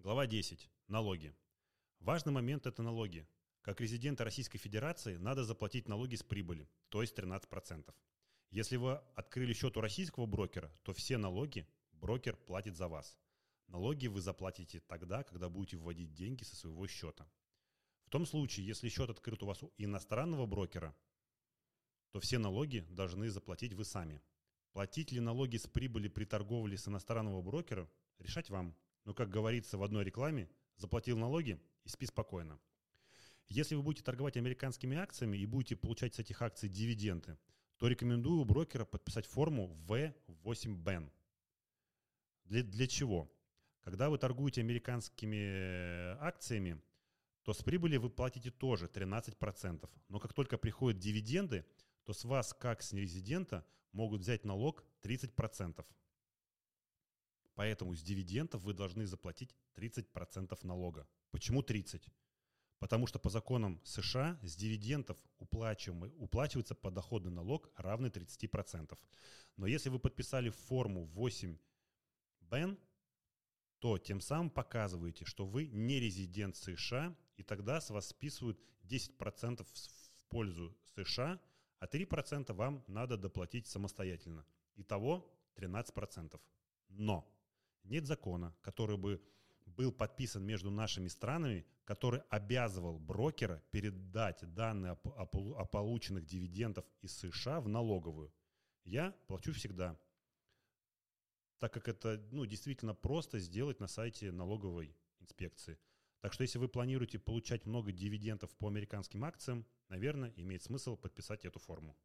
Глава 10. Налоги. Важный момент – это налоги. Как резидента Российской Федерации надо заплатить налоги с прибыли, то есть 13%. Если вы открыли счет у российского брокера, то все налоги брокер платит за вас. Налоги вы заплатите тогда, когда будете вводить деньги со своего счета. В том случае, если счет открыт у вас у иностранного брокера, то все налоги должны заплатить вы сами. Платить ли налоги с прибыли при торговле с иностранного брокера, решать вам. Но, как говорится в одной рекламе, заплатил налоги и спи спокойно. Если вы будете торговать американскими акциями и будете получать с этих акций дивиденды, то рекомендую у брокера подписать форму V8BEN. Для, для чего? Когда вы торгуете американскими э, акциями, то с прибыли вы платите тоже 13%. Но как только приходят дивиденды, то с вас, как с нерезидента, могут взять налог 30%. Поэтому с дивидендов вы должны заплатить 30% налога. Почему 30%? Потому что по законам США с дивидендов уплачивается подоходный налог равный 30%. Но если вы подписали форму 8 БЕН, то тем самым показываете, что вы не резидент США и тогда с вас списывают 10% в пользу США, а 3% вам надо доплатить самостоятельно. Итого 13%. Но нет закона, который бы был подписан между нашими странами, который обязывал брокера передать данные о, полученных дивидендах из США в налоговую. Я плачу всегда, так как это ну, действительно просто сделать на сайте налоговой инспекции. Так что если вы планируете получать много дивидендов по американским акциям, наверное, имеет смысл подписать эту форму.